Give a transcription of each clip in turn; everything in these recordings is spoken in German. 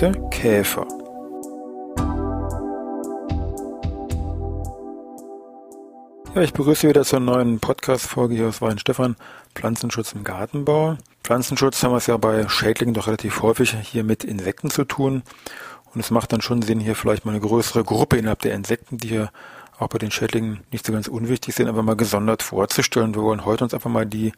Heute Käfer. Ja, ich begrüße wieder zur neuen Podcast-Folge hier aus Weinstefan, Pflanzenschutz im Gartenbau. Pflanzenschutz haben wir es ja bei Schädlingen doch relativ häufig hier mit Insekten zu tun. Und es macht dann schon Sinn, hier vielleicht mal eine größere Gruppe innerhalb der Insekten, die hier auch bei den Schädlingen nicht so ganz unwichtig sind, einfach mal gesondert vorzustellen. Wir wollen heute uns einfach mal die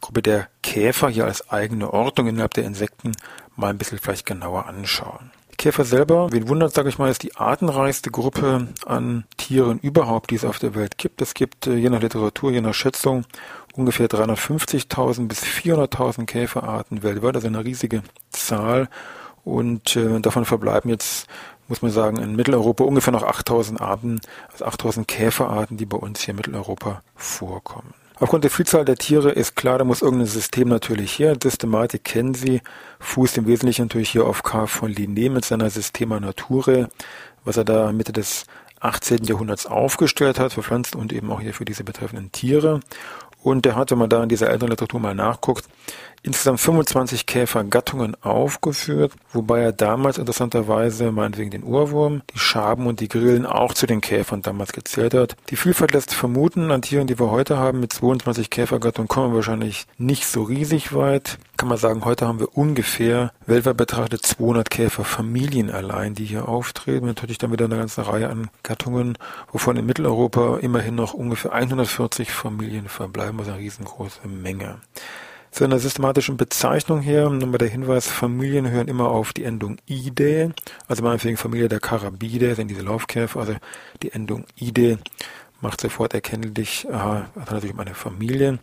Gruppe der Käfer hier als eigene Ordnung innerhalb der Insekten mal ein bisschen vielleicht genauer anschauen. Die Käfer selber, wen wundert, sage ich mal, ist die artenreichste Gruppe an Tieren überhaupt, die es auf der Welt gibt. Es gibt äh, je nach Literatur, je nach Schätzung ungefähr 350.000 bis 400.000 Käferarten weltweit, also eine riesige Zahl. Und äh, davon verbleiben jetzt, muss man sagen, in Mitteleuropa ungefähr noch 8000 Arten, also 8000 Käferarten, die bei uns hier in Mitteleuropa vorkommen. Aufgrund der Vielzahl der Tiere ist klar, da muss irgendein System natürlich her. Systematik kennen Sie, fußt im Wesentlichen natürlich hier auf K. von Linné mit seiner Systema Naturae, was er da Mitte des 18. Jahrhunderts aufgestellt hat für Pflanzen und eben auch hier für diese betreffenden Tiere. Und der hat, wenn man da in dieser älteren Literatur mal nachguckt, insgesamt 25 Käfergattungen aufgeführt, wobei er damals interessanterweise meinetwegen den Urwurm, die Schaben und die Grillen auch zu den Käfern damals gezählt hat. Die Vielfalt lässt vermuten, an Tieren, die wir heute haben, mit 22 Käfergattungen kommen wir wahrscheinlich nicht so riesig weit. Kann man sagen, heute haben wir ungefähr weltweit betrachtet 200 Käferfamilien allein, die hier auftreten. Natürlich dann wieder eine ganze Reihe an Gattungen, wovon in Mitteleuropa immerhin noch ungefähr 140 Familien verbleiben, also eine riesengroße Menge. Zu einer systematischen Bezeichnung her, nochmal der Hinweis, Familien hören immer auf die Endung ide, also meinetwegen Familie der Karabide, sind diese Laufkäfer, also die Endung ide macht sofort erkennlich, aha, hat natürlich um eine Familie.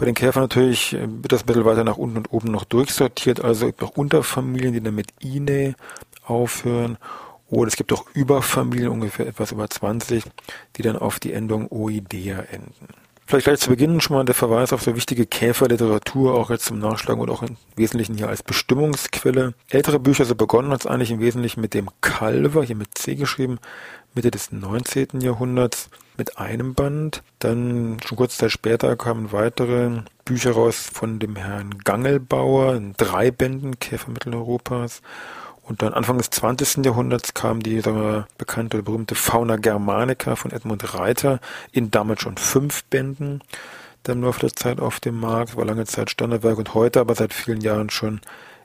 Bei den Käfern natürlich wird das Mittel weiter nach unten und oben noch durchsortiert, also gibt auch Unterfamilien, die dann mit ine aufhören. Oder es gibt auch Überfamilien, ungefähr etwas über 20, die dann auf die Endung oidea enden. Vielleicht gleich zu Beginn schon mal der Verweis auf so wichtige Käferliteratur, auch jetzt zum Nachschlagen und auch im Wesentlichen hier als Bestimmungsquelle. Ältere Bücher, so begonnen hat es eigentlich im Wesentlichen mit dem Calver, hier mit C geschrieben, Mitte des 19. Jahrhunderts mit einem Band. Dann schon kurz Zeit später kamen weitere Bücher raus von dem Herrn Gangelbauer in drei Bänden Käfer Mitteleuropas. Und dann Anfang des 20. Jahrhunderts kam die bekannte oder berühmte Fauna Germanica von Edmund Reiter in damals schon fünf Bänden. Dann nur auf der Zeit auf dem Markt, war lange Zeit Standardwerk und heute aber seit vielen Jahren schon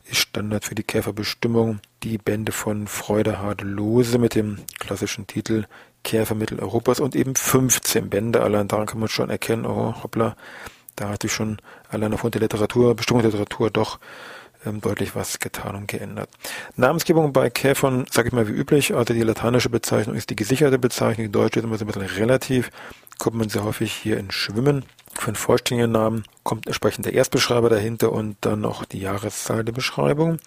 ist Standard für die Käferbestimmung die Bände von Freudehard Lose mit dem klassischen Titel Käfer Mitteleuropas und eben 15 Bände. Allein daran kann man schon erkennen, oh hoppla, da hat sich schon allein aufgrund der Literatur, Bestimmung der Literatur doch ähm, deutlich was getan und geändert. Namensgebung bei Käfern, sage ich mal wie üblich, also die lateinische Bezeichnung ist die gesicherte Bezeichnung, die deutsche ist immer so ein bisschen relativ, kommt man sehr häufig hier in Schwimmen. Für einen vollständigen Namen kommt entsprechend der Erstbeschreiber dahinter und dann noch die Jahreszahl der Beschreibung.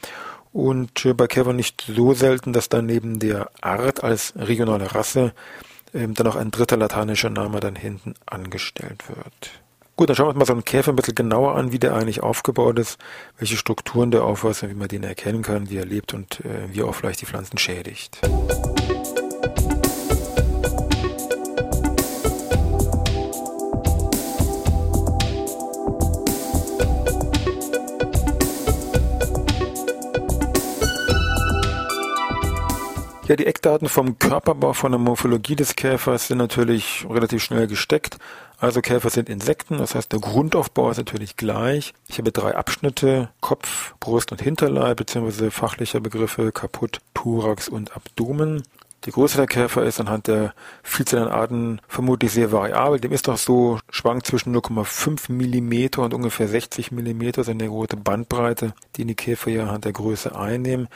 Und äh, bei Käfern nicht so selten, dass dann neben der Art als regionale Rasse ähm, dann noch ein dritter lateinischer Name dann hinten angestellt wird. Gut, dann schauen wir uns mal so einen Käfer ein bisschen genauer an, wie der eigentlich aufgebaut ist, welche Strukturen der aufweist wie man den erkennen kann, wie er lebt und äh, wie er auch vielleicht die Pflanzen schädigt. Ja, die Eckdaten vom Körperbau, von der Morphologie des Käfers sind natürlich relativ schnell gesteckt. Also Käfer sind Insekten, das heißt der Grundaufbau ist natürlich gleich. Ich habe drei Abschnitte, Kopf, Brust und Hinterleib, beziehungsweise fachlicher Begriffe Kaput, Thorax und Abdomen. Die Größe der Käfer ist anhand der Vielzahl Arten vermutlich sehr variabel. Dem ist doch so, schwankt zwischen 0,5 Millimeter und ungefähr 60 Millimeter, sind eine große Bandbreite, die die Käfer ja anhand der Größe einnehmen.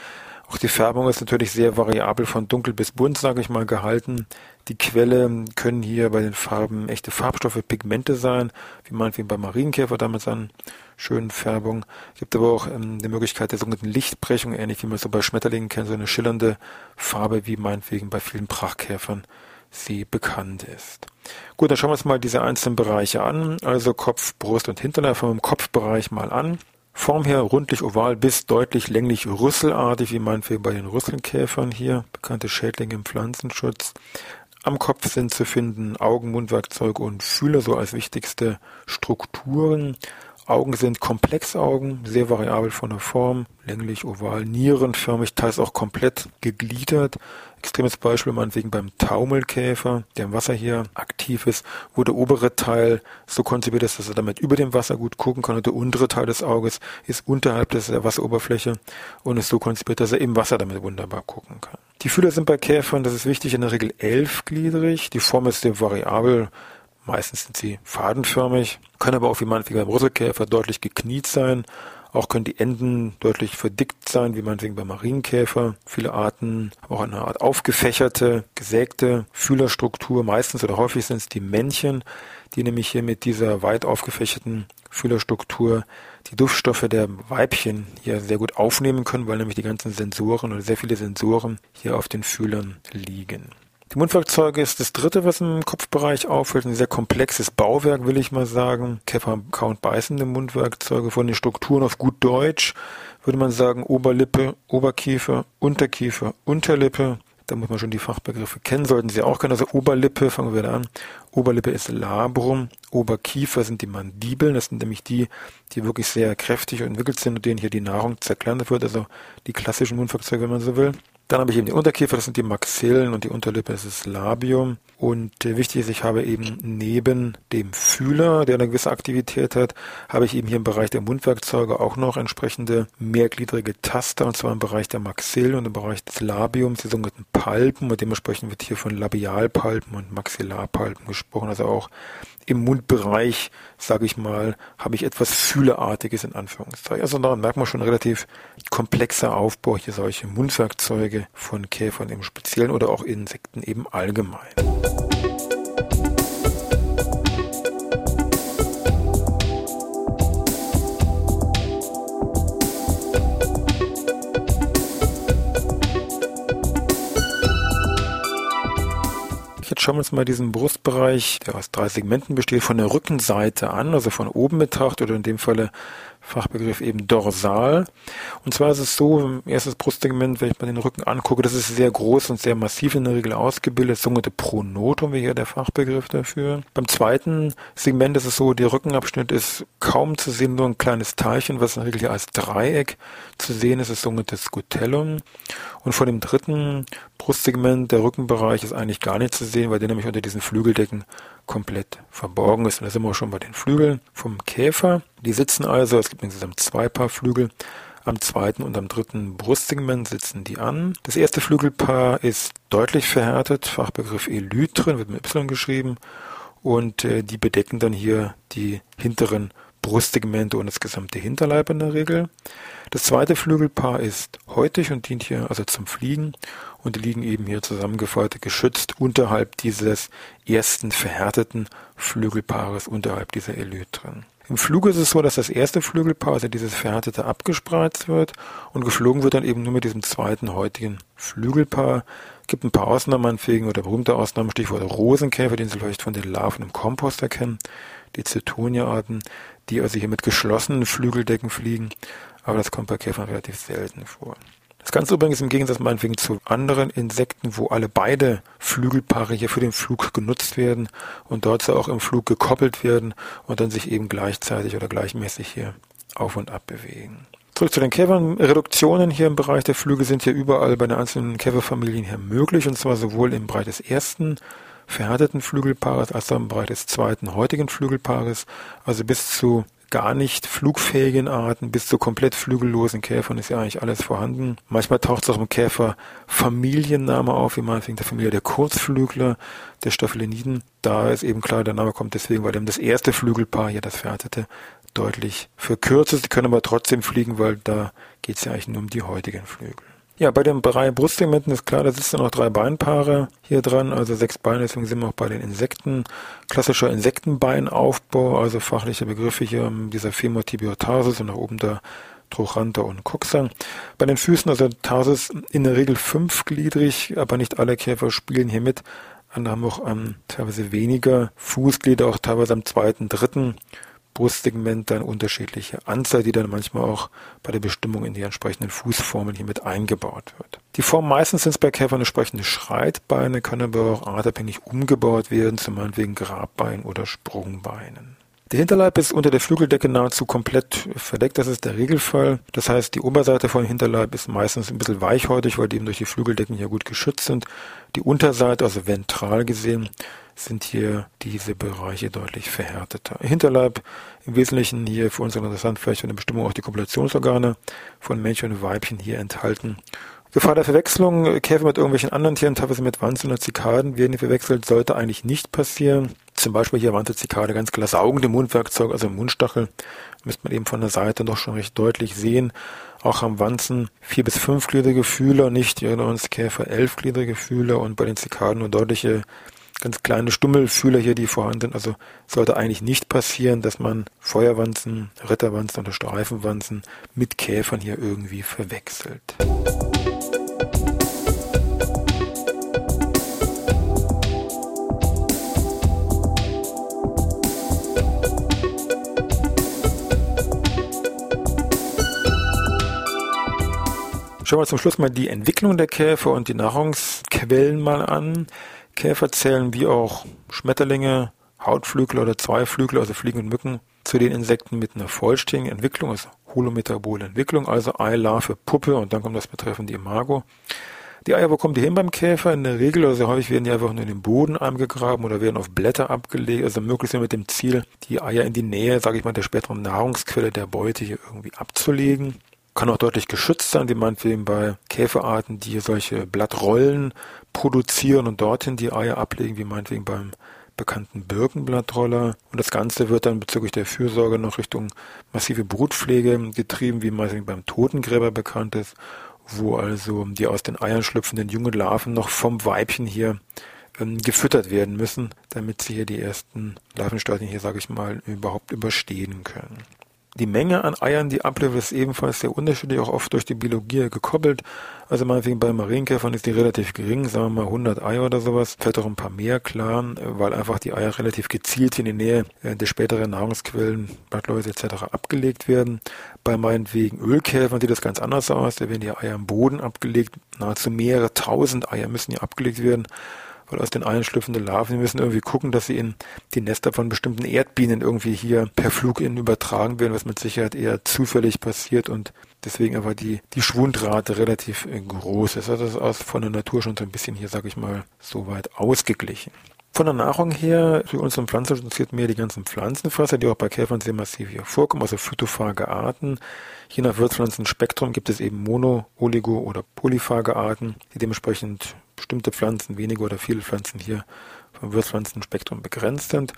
Auch die Färbung ist natürlich sehr variabel von dunkel bis bunt, sage ich mal, gehalten. Die Quelle können hier bei den Farben echte Farbstoffe, Pigmente sein, wie meinetwegen bei Marienkäfer damals an schönen Färbung. Es gibt aber auch ähm, die Möglichkeit der sogenannten Lichtbrechung, ähnlich wie man so bei Schmetterlingen kennt, so eine schillernde Farbe, wie meinetwegen bei vielen Prachtkäfern sie bekannt ist. Gut, dann schauen wir uns mal diese einzelnen Bereiche an. Also Kopf, Brust und Hinterleib. Fangen wir im Kopfbereich mal an. Form her rundlich oval bis deutlich länglich rüsselartig, wie meinetwegen bei den Rüsselkäfern hier, bekannte Schädlinge im Pflanzenschutz. Am Kopf sind zu finden Augen, Mundwerkzeuge und Fühler so als wichtigste Strukturen. Augen sind Komplexaugen, sehr variabel von der Form, länglich, oval, nierenförmig, teils auch komplett gegliedert. Extremes Beispiel meinetwegen beim Taumelkäfer, der im Wasser hier aktiv ist, wo der obere Teil so konzipiert ist, dass er damit über dem Wasser gut gucken kann und der untere Teil des Auges ist unterhalb der Wasseroberfläche und ist so konzipiert, dass er im Wasser damit wunderbar gucken kann. Die Fühler sind bei Käfern, das ist wichtig, in der Regel elfgliedrig. Die Form ist sehr variabel, Meistens sind sie fadenförmig, können aber auch wie meinetwegen beim Rüsselkäfer deutlich gekniet sein. Auch können die Enden deutlich verdickt sein, wie meinetwegen beim Marienkäfer. Viele Arten auch eine Art aufgefächerte, gesägte Fühlerstruktur. Meistens oder häufig sind es die Männchen, die nämlich hier mit dieser weit aufgefächerten Fühlerstruktur die Duftstoffe der Weibchen hier sehr gut aufnehmen können, weil nämlich die ganzen Sensoren oder sehr viele Sensoren hier auf den Fühlern liegen. Die Mundwerkzeuge ist das dritte, was im Kopfbereich auffällt. Ein sehr komplexes Bauwerk, will ich mal sagen. Käfer kauen beißende Mundwerkzeuge. Von den Strukturen auf gut Deutsch würde man sagen Oberlippe, Oberkiefer, Unterkiefer, Unterlippe. Da muss man schon die Fachbegriffe kennen, sollten Sie auch kennen. Also Oberlippe, fangen wir da an. Oberlippe ist Labrum, Oberkiefer sind die Mandibeln, das sind nämlich die, die wirklich sehr kräftig entwickelt sind und denen hier die Nahrung zerkleinert wird, also die klassischen Mundwerkzeuge, wenn man so will. Dann habe ich eben die Unterkiefer, das sind die Maxillen und die Unterlippe das ist das Labium. Und äh, wichtig ist, ich habe eben neben dem Fühler, der eine gewisse Aktivität hat, habe ich eben hier im Bereich der Mundwerkzeuge auch noch entsprechende mehrgliedrige Taster, und zwar im Bereich der Maxillen und im Bereich des Labiums, die sogenannten Palpen, und dementsprechend wird hier von Labialpalpen und Maxillarpalpen gesprochen, also auch im Mundbereich, sage ich mal, habe ich etwas Fühleartiges in Anführungszeichen. Also daran merkt man schon relativ komplexer Aufbau hier solche Mundwerkzeuge von Käfern im Speziellen oder auch Insekten eben allgemein. Schauen wir uns mal diesen Brustbereich, der aus drei Segmenten besteht, von der Rückenseite an, also von oben betrachtet oder in dem Falle Fachbegriff eben dorsal. Und zwar ist es so, im erstes Brustsegment, wenn ich mal den Rücken angucke, das ist sehr groß und sehr massiv in der Regel ausgebildet, das sogenannte Pronotum wäre hier der Fachbegriff dafür. Beim zweiten Segment ist es so, der Rückenabschnitt ist kaum zu sehen, nur ein kleines Teilchen, was in der Regel hier als Dreieck zu sehen ist, das sogenannte Scutellum. Und von dem dritten Brustsegment, der Rückenbereich, ist eigentlich gar nicht zu sehen, weil der nämlich unter diesen Flügeldecken komplett verborgen ist. Und da sind wir schon bei den Flügeln vom Käfer. Die sitzen also, es gibt insgesamt zwei Paar Flügel. Am zweiten und am dritten Brustsegment sitzen die an. Das erste Flügelpaar ist deutlich verhärtet, Fachbegriff Elytren, wird mit Y geschrieben. Und äh, die bedecken dann hier die hinteren Brustsegmente und das gesamte Hinterleib in der Regel. Das zweite Flügelpaar ist häutig und dient hier also zum Fliegen und die liegen eben hier zusammengefaltet, geschützt unterhalb dieses ersten verhärteten Flügelpaares, unterhalb dieser Elytren. Im Flug ist es so, dass das erste Flügelpaar, also dieses verhärtete, abgespreizt wird und geflogen wird dann eben nur mit diesem zweiten heutigen Flügelpaar. Gibt ein paar Ausnahmen anfähigen oder berühmte Ausnahmen, Stichwort Rosenkäfer, den Sie vielleicht von den Larven im Kompost erkennen, die Zirtonia-Arten, die also hier mit geschlossenen Flügeldecken fliegen, aber das kommt bei Käfern relativ selten vor. Das Ganze übrigens im Gegensatz meinetwegen zu anderen Insekten, wo alle beide Flügelpaare hier für den Flug genutzt werden und dort so auch im Flug gekoppelt werden und dann sich eben gleichzeitig oder gleichmäßig hier auf und ab bewegen. Zurück zu den Käfern. Reduktionen hier im Bereich der Flügel sind hier überall bei den einzelnen Käferfamilien hier möglich und zwar sowohl im Bereich des ersten verhärteten Flügelpaares als im Bereich des zweiten heutigen Flügelpaares, also bis zu gar nicht flugfähigen Arten bis zu komplett flügellosen Käfern ist ja eigentlich alles vorhanden. Manchmal taucht es auch im Käfer Familienname auf, wie meinetwegen der Familie der Kurzflügler, der Staphyliniden. Da ist eben klar, der Name kommt deswegen, weil eben das erste Flügelpaar, hier das verhärtete, deutlich verkürzt ist. Die können aber trotzdem fliegen, weil da geht es ja eigentlich nur um die heutigen Flügel. Ja, bei den drei Brustsegmenten ist klar, da sitzen noch drei Beinpaare hier dran, also sechs Beine, deswegen sind wir auch bei den Insekten. Klassischer Insektenbeinaufbau, also fachliche Begriffe hier, dieser Femur tibiotarsus und nach oben der Trochanter und Coxa. Bei den Füßen, also Tarsus in der Regel fünfgliedrig, aber nicht alle Käfer spielen hier mit. Andere haben auch ähm, teilweise weniger Fußglieder, auch teilweise am zweiten, dritten Brustsegment dann unterschiedliche Anzahl, die dann manchmal auch bei der Bestimmung in die entsprechenden Fußformen hier mit eingebaut wird. Die Form meistens sind bei Käfern entsprechende Schreitbeine, können aber auch artabhängig umgebaut werden, zum Beispiel wegen Grabbein oder Sprungbeinen. Der Hinterleib ist unter der Flügeldecke nahezu komplett verdeckt. Das ist der Regelfall. Das heißt, die Oberseite vom Hinterleib ist meistens ein bisschen weichhäutig, weil die eben durch die Flügeldecken hier gut geschützt sind. Die Unterseite, also ventral gesehen, sind hier diese Bereiche deutlich verhärteter. Hinterleib im Wesentlichen hier für uns interessant, vielleicht für eine Bestimmung auch die Kopulationsorgane von Männchen und Weibchen hier enthalten. Gefahr der Verwechslung, Käfer mit irgendwelchen anderen Tieren, teilweise mit Wanzen oder Zikaden, werden hier verwechselt, sollte eigentlich nicht passieren. Zum Beispiel hier Wanze, Zikade, ganz klar saugende Mundwerkzeug, also Mundstachel, müsste man eben von der Seite doch schon recht deutlich sehen. Auch am Wanzen vier bis fünfgliedrige Fühler, nicht wie uns Käfer elfgliedrige Fühler und bei den Zikaden nur deutliche ganz kleine Stummelfühler hier, die vorhanden sind. Also sollte eigentlich nicht passieren, dass man Feuerwanzen, Ritterwanzen oder Streifenwanzen mit Käfern hier irgendwie verwechselt. Schauen wir zum Schluss mal die Entwicklung der Käfer und die Nahrungsquellen mal an. Käfer zählen wie auch Schmetterlinge, Hautflügel oder Zweiflügel, also Fliegen und Mücken, zu den Insekten mit einer vollständigen Entwicklung, also holometabole Entwicklung, also Ei, Larve, Puppe und dann kommt das betreffende Imago. Die Eier, wo kommen die hin beim Käfer? In der Regel, also häufig werden die einfach nur in den Boden eingegraben oder werden auf Blätter abgelegt, also möglichst mit dem Ziel, die Eier in die Nähe, sage ich mal, der späteren Nahrungsquelle der Beute hier irgendwie abzulegen kann auch deutlich geschützt sein, wie meinetwegen bei Käferarten, die solche Blattrollen produzieren und dorthin die Eier ablegen, wie meinetwegen beim bekannten Birkenblattroller. Und das Ganze wird dann bezüglich der Fürsorge noch Richtung massive Brutpflege getrieben, wie meinetwegen beim Totengräber bekannt ist, wo also die aus den Eiern schlüpfenden jungen Larven noch vom Weibchen hier ähm, gefüttert werden müssen, damit sie hier die ersten Larvenstadien hier, sage ich mal, überhaupt überstehen können. Die Menge an Eiern, die abliefert, ist ebenfalls sehr unterschiedlich, auch oft durch die Biologie gekoppelt. Also meinetwegen bei Marienkäfern ist die relativ gering, sagen wir mal 100 Eier oder sowas. Vielleicht auch ein paar mehr, klar, weil einfach die Eier relativ gezielt in die Nähe äh, der späteren Nahrungsquellen, Blattläuse etc. abgelegt werden. Bei meinetwegen Ölkäfern sieht das ganz anders aus. Da werden die Eier am Boden abgelegt. Nahezu mehrere tausend Eier müssen hier abgelegt werden weil aus den Eiern schlüpfende Larven, die müssen irgendwie gucken, dass sie in die Nester von bestimmten Erdbienen irgendwie hier per Flug in übertragen werden, was mit Sicherheit eher zufällig passiert und deswegen aber die, die Schwundrate relativ äh, groß ist. Also das ist aus, von der Natur schon so ein bisschen hier, sage ich mal, so weit ausgeglichen. Von der Nahrung her, für unseren Pflanzen interessiert mehr die ganzen Pflanzenfresser, die auch bei Käfern sehr massiv hier vorkommen, also phytophage Arten. Je nach Wirtspflanzenspektrum gibt es eben Mono-, Oligo- oder Polyphage Arten, die dementsprechend bestimmte Pflanzen, wenige oder viele Pflanzen hier vom Wirtspflanzenspektrum begrenzt sind.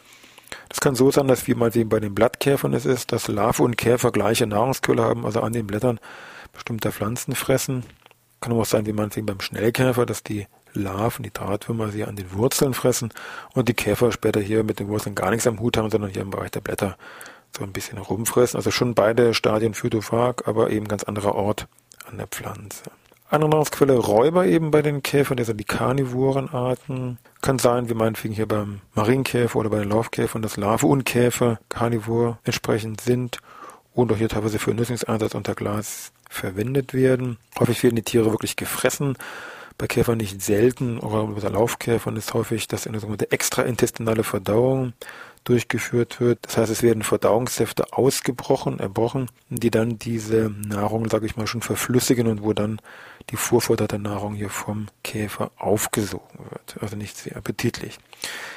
Das kann so sein, dass wie mal bei den Blattkäfern es ist, dass Larve und Käfer gleiche Nahrungsquelle haben, also an den Blättern bestimmter Pflanzen fressen. Kann auch sein, wie man beim Schnellkäfer, dass die Larven, die Drahtwürmer, sie an den Wurzeln fressen und die Käfer später hier mit den Wurzeln gar nichts am Hut haben, sondern hier im Bereich der Blätter so ein bisschen rumfressen. Also schon beide Stadien Phytophag, aber eben ganz anderer Ort an der Pflanze. Andere Nahrungsquelle Räuber eben bei den Käfern, das sind die Karnivorenarten. Kann sein, wie meinetwegen hier beim Marienkäfer oder bei den Laufkäfern, dass Larve und Käfer Karnivor entsprechend sind und auch hier teilweise für Nutzungseinsatz unter Glas verwendet werden. Häufig werden die Tiere wirklich gefressen bei Käfern nicht selten, oder bei Laufkäfern ist häufig, dass eine sogenannte extraintestinale Verdauung durchgeführt wird. Das heißt, es werden Verdauungssäfte ausgebrochen, erbrochen, die dann diese Nahrung, sage ich mal, schon verflüssigen und wo dann die vorforderte Nahrung hier vom Käfer aufgesogen wird. Also nicht sehr appetitlich.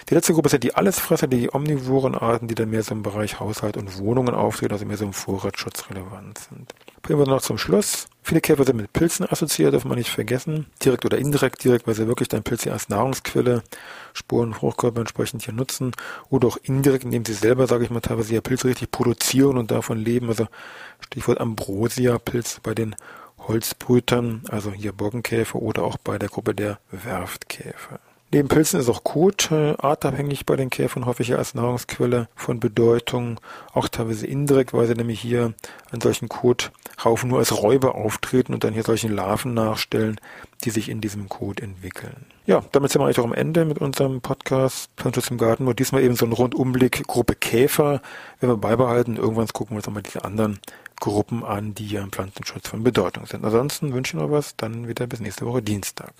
Die letzte Gruppe sind die Allesfresser, die omnivoren Arten, die dann mehr so im Bereich Haushalt und Wohnungen auftreten, also mehr so im Vorratsschutz relevant sind. Bringen wir noch zum Schluss. Viele Käfer sind mit Pilzen assoziiert, darf man nicht vergessen. Direkt oder indirekt, direkt, weil sie wirklich dann Pilze als Nahrungsquelle, Spuren, Fruchtkörper entsprechend hier nutzen. Oder auch indirekt, indem sie selber, sage ich mal, teilweise ja Pilze richtig produzieren und davon leben. Also Stichwort Ambrosia-Pilz bei den Holzbrütern, also hier Borkenkäfer oder auch bei der Gruppe der Werftkäfer. Neben Pilzen ist auch Kot äh, artabhängig bei den Käfern häufig als Nahrungsquelle von Bedeutung, auch teilweise indirekt, weil sie nämlich hier an solchen Kothaufen nur als Räuber auftreten und dann hier solche Larven nachstellen, die sich in diesem Kot entwickeln. Ja, damit sind wir eigentlich auch am Ende mit unserem Podcast Pflanzenschutz im Garten, wo diesmal eben so ein Rundumblick Gruppe Käfer, wenn wir beibehalten. Irgendwann gucken wir uns nochmal diese anderen Gruppen an, die hier im Pflanzenschutz von Bedeutung sind. Ansonsten wünsche ich noch was, dann wieder bis nächste Woche Dienstag.